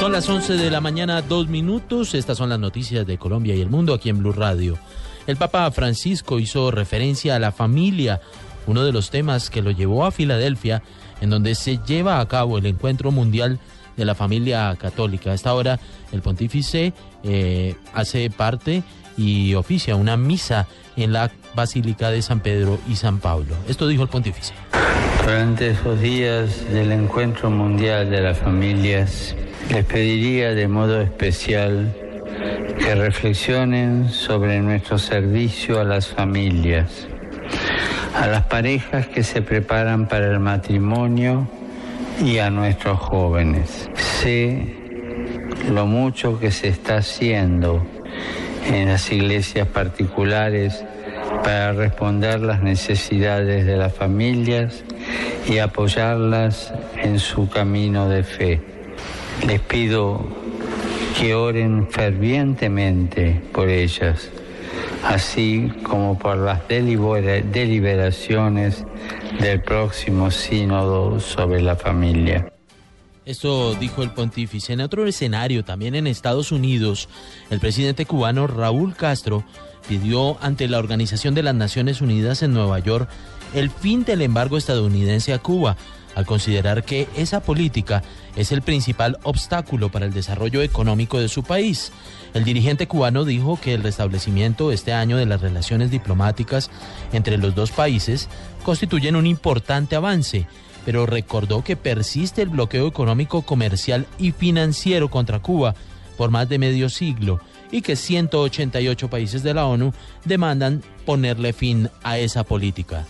Son las 11 de la mañana, dos minutos. Estas son las noticias de Colombia y el mundo aquí en Blue Radio. El Papa Francisco hizo referencia a la familia, uno de los temas que lo llevó a Filadelfia, en donde se lleva a cabo el encuentro mundial de la familia católica. A esta hora, el pontífice eh, hace parte y oficia una misa en la Basílica de San Pedro y San Pablo. Esto dijo el pontífice. Durante esos días del encuentro mundial de las familias, les pediría de modo especial que reflexionen sobre nuestro servicio a las familias, a las parejas que se preparan para el matrimonio y a nuestros jóvenes. Sé lo mucho que se está haciendo en las iglesias particulares para responder las necesidades de las familias y apoyarlas en su camino de fe. Les pido que oren fervientemente por ellas, así como por las deliberaciones del próximo sínodo sobre la familia. Esto dijo el pontífice. En otro escenario, también en Estados Unidos, el presidente cubano Raúl Castro pidió ante la Organización de las Naciones Unidas en Nueva York el fin del embargo estadounidense a Cuba al considerar que esa política es el principal obstáculo para el desarrollo económico de su país. El dirigente cubano dijo que el restablecimiento este año de las relaciones diplomáticas entre los dos países constituyen un importante avance, pero recordó que persiste el bloqueo económico, comercial y financiero contra Cuba por más de medio siglo y que 188 países de la ONU demandan ponerle fin a esa política.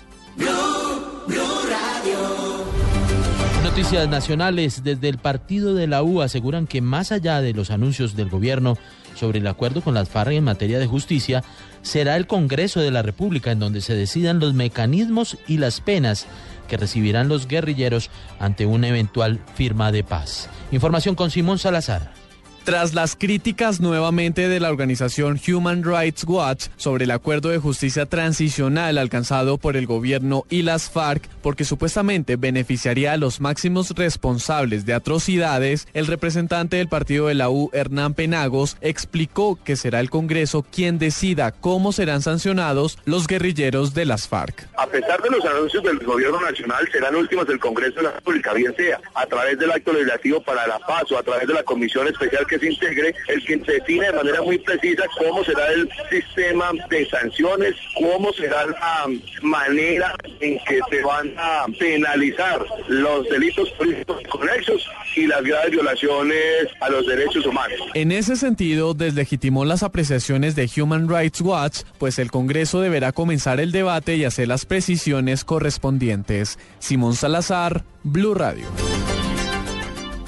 Noticias nacionales desde el partido de la U aseguran que más allá de los anuncios del gobierno sobre el acuerdo con las FARC en materia de justicia, será el Congreso de la República en donde se decidan los mecanismos y las penas que recibirán los guerrilleros ante una eventual firma de paz. Información con Simón Salazar. Tras las críticas nuevamente de la organización Human Rights Watch sobre el acuerdo de justicia transicional alcanzado por el gobierno y las FARC, porque supuestamente beneficiaría a los máximos responsables de atrocidades, el representante del partido de la U, Hernán Penagos, explicó que será el Congreso quien decida cómo serán sancionados los guerrilleros de las FARC. A pesar de los anuncios del gobierno nacional, serán últimos del Congreso de la República, bien sea a través del acto legislativo para la paz o a través de la comisión especial que integre, el que define de manera muy precisa cómo será el sistema de sanciones, cómo será la manera en que se van a penalizar los delitos políticos conexos y las graves violaciones a los derechos humanos. En ese sentido, deslegitimó las apreciaciones de Human Rights Watch, pues el Congreso deberá comenzar el debate y hacer las precisiones correspondientes. Simón Salazar, Blue Radio.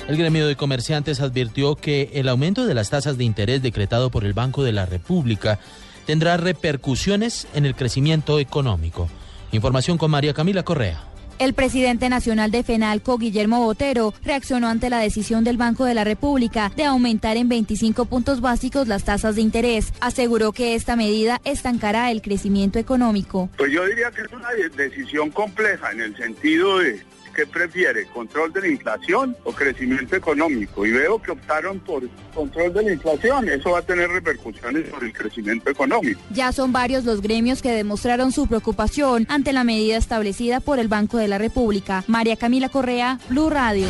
El gremio de comerciantes advirtió que el aumento de las tasas de interés decretado por el Banco de la República tendrá repercusiones en el crecimiento económico. Información con María Camila Correa. El presidente nacional de FENALCO, Guillermo Botero, reaccionó ante la decisión del Banco de la República de aumentar en 25 puntos básicos las tasas de interés. Aseguró que esta medida estancará el crecimiento económico. Pues yo diría que es una decisión compleja en el sentido de ¿Qué prefiere? ¿Control de la inflación o crecimiento económico? Y veo que optaron por control de la inflación. Eso va a tener repercusiones sobre el crecimiento económico. Ya son varios los gremios que demostraron su preocupación ante la medida establecida por el Banco de la República. María Camila Correa, Blue Radio.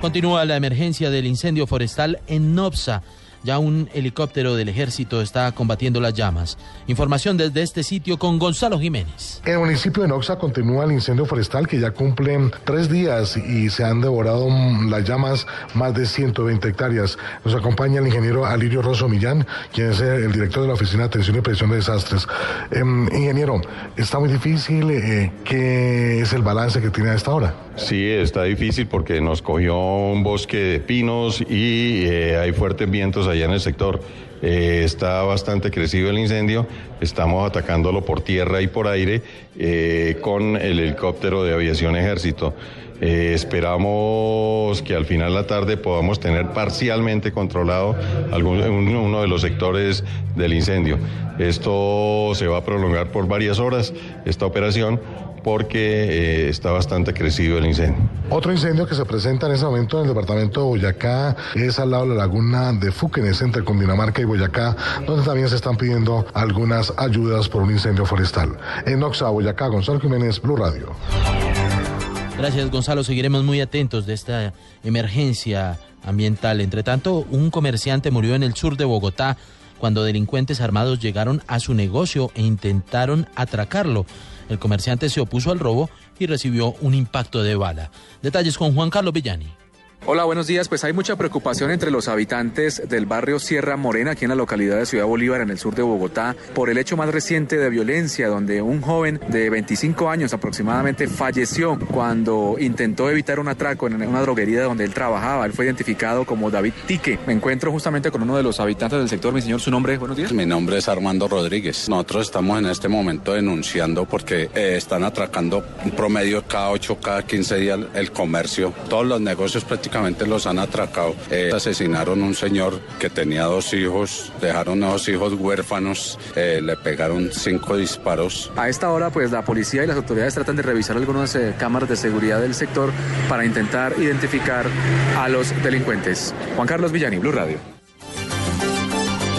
Continúa la emergencia del incendio forestal en Nopsa. Ya un helicóptero del ejército está combatiendo las llamas. Información desde este sitio con Gonzalo Jiménez. En el municipio de Noxa continúa el incendio forestal que ya cumple tres días y se han devorado las llamas más de 120 hectáreas. Nos acompaña el ingeniero Alirio Rosso Millán, quien es el director de la Oficina de Atención y Prevención de Desastres. Eh, ingeniero, está muy difícil. Eh, ¿Qué es el balance que tiene a esta hora? Sí, está difícil porque nos cogió un bosque de pinos y eh, hay fuertes vientos allá en el sector. Eh, está bastante crecido el incendio, estamos atacándolo por tierra y por aire eh, con el helicóptero de aviación ejército. Esperamos que al final de la tarde podamos tener parcialmente controlado algún, uno de los sectores del incendio. Esto se va a prolongar por varias horas, esta operación, porque eh, está bastante crecido el incendio. Otro incendio que se presenta en ese momento en el departamento de Boyacá es al lado de la laguna de Fúquenes entre Cundinamarca y Boyacá, donde también se están pidiendo algunas ayudas por un incendio forestal. En Oxa, Boyacá, Gonzalo Jiménez, Blue Radio. Gracias, Gonzalo. Seguiremos muy atentos de esta emergencia ambiental. Entre tanto, un comerciante murió en el sur de Bogotá cuando delincuentes armados llegaron a su negocio e intentaron atracarlo. El comerciante se opuso al robo y recibió un impacto de bala. Detalles con Juan Carlos Villani. Hola, buenos días. Pues hay mucha preocupación entre los habitantes del barrio Sierra Morena, aquí en la localidad de Ciudad Bolívar, en el sur de Bogotá, por el hecho más reciente de violencia, donde un joven de 25 años aproximadamente falleció cuando intentó evitar un atraco en una droguería donde él trabajaba. Él fue identificado como David Tique. Me encuentro justamente con uno de los habitantes del sector. Mi señor, su nombre, buenos días. Mi nombre es Armando Rodríguez. Nosotros estamos en este momento denunciando porque eh, están atracando un promedio cada 8, cada 15 días el comercio. Todos los negocios prácticamente los han atracado. Eh, asesinaron un señor que tenía dos hijos, dejaron a dos hijos huérfanos, eh, le pegaron cinco disparos. A esta hora, pues la policía y las autoridades tratan de revisar algunas eh, cámaras de seguridad del sector para intentar identificar a los delincuentes. Juan Carlos Villani, Blue Radio.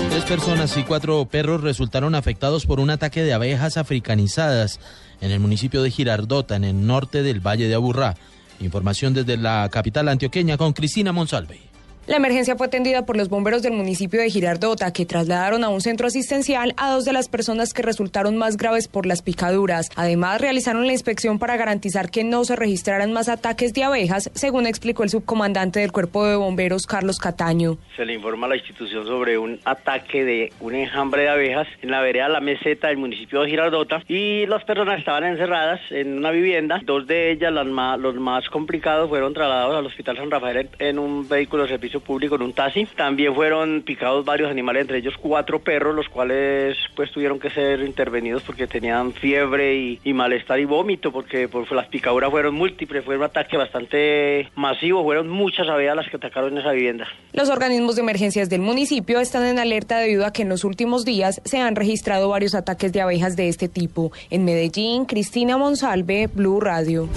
Tres personas y cuatro perros resultaron afectados por un ataque de abejas africanizadas en el municipio de Girardota, en el norte del Valle de Aburrá. Información desde la capital antioqueña con Cristina Monsalve. La emergencia fue atendida por los bomberos del municipio de Girardota, que trasladaron a un centro asistencial a dos de las personas que resultaron más graves por las picaduras. Además, realizaron la inspección para garantizar que no se registraran más ataques de abejas, según explicó el subcomandante del Cuerpo de Bomberos, Carlos Cataño. Se le informa a la institución sobre un ataque de un enjambre de abejas en la vereda La Meseta del municipio de Girardota y las personas estaban encerradas en una vivienda. Dos de ellas, las más, los más complicados, fueron trasladados al Hospital San Rafael en un vehículo de servicio público en un taxi. También fueron picados varios animales, entre ellos cuatro perros, los cuales pues tuvieron que ser intervenidos porque tenían fiebre y, malestar y vómito, porque pues, las picaduras fueron múltiples, fue un ataque bastante masivo, fueron muchas abejas las que atacaron esa vivienda. Los organismos de emergencias del municipio están en alerta debido a que en los últimos días se han registrado varios ataques de abejas de este tipo. En Medellín, Cristina Monsalve, Blue Radio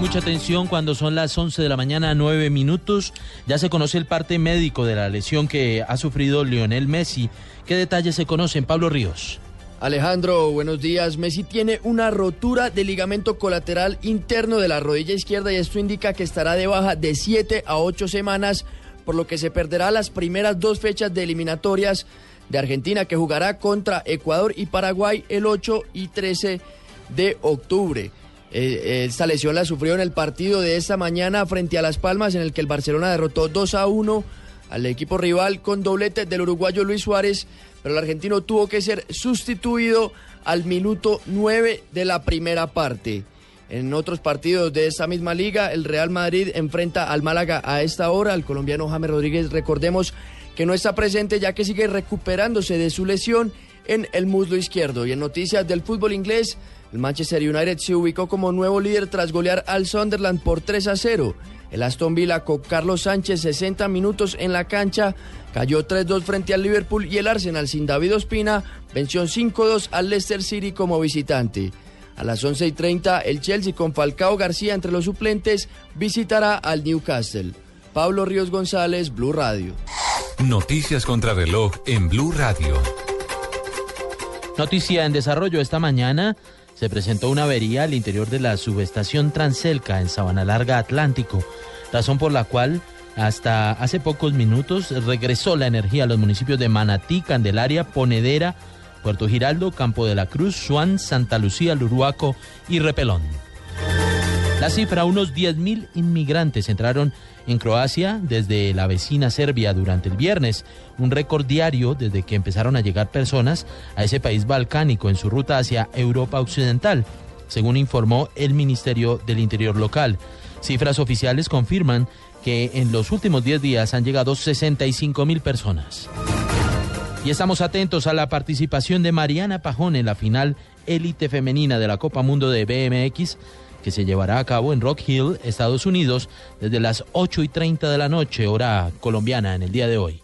mucha atención cuando son las 11 de la mañana, 9 minutos. Ya se conoce el parte médico de la lesión que ha sufrido Lionel Messi. ¿Qué detalles se conocen, Pablo Ríos? Alejandro, buenos días. Messi tiene una rotura de ligamento colateral interno de la rodilla izquierda y esto indica que estará de baja de 7 a 8 semanas, por lo que se perderá las primeras dos fechas de eliminatorias de Argentina que jugará contra Ecuador y Paraguay el 8 y 13 de octubre. Eh, esta lesión la sufrió en el partido de esta mañana frente a Las Palmas, en el que el Barcelona derrotó 2 a 1 al equipo rival con doblete del uruguayo Luis Suárez, pero el argentino tuvo que ser sustituido al minuto 9 de la primera parte. En otros partidos de esta misma liga, el Real Madrid enfrenta al Málaga a esta hora. El colombiano James Rodríguez, recordemos que no está presente ya que sigue recuperándose de su lesión en el muslo izquierdo. Y en noticias del fútbol inglés, el Manchester United se ubicó como nuevo líder tras golear al Sunderland por 3 a 0. El Aston Villa con Carlos Sánchez 60 minutos en la cancha cayó 3-2 frente al Liverpool y el Arsenal sin David Ospina venció 5-2 al Leicester City como visitante. A las 11 y 30 el Chelsea con Falcao García entre los suplentes visitará al Newcastle. Pablo Ríos González, Blue Radio. Noticias contra reloj en Blue Radio. Noticia en desarrollo esta mañana se presentó una avería al interior de la subestación Transelca en Sabana Larga Atlántico, razón por la cual hasta hace pocos minutos regresó la energía a los municipios de Manatí, Candelaria, Ponedera, Puerto Giraldo, Campo de la Cruz, Suán, Santa Lucía, Luruaco y Repelón. La cifra, unos 10.000 inmigrantes entraron en Croacia desde la vecina Serbia durante el viernes, un récord diario desde que empezaron a llegar personas a ese país balcánico en su ruta hacia Europa Occidental, según informó el Ministerio del Interior local. Cifras oficiales confirman que en los últimos 10 días han llegado 65 mil personas. Y estamos atentos a la participación de Mariana Pajón en la final élite femenina de la Copa Mundo de BMX que se llevará a cabo en Rock Hill, Estados Unidos, desde las 8 y 30 de la noche, hora colombiana, en el día de hoy.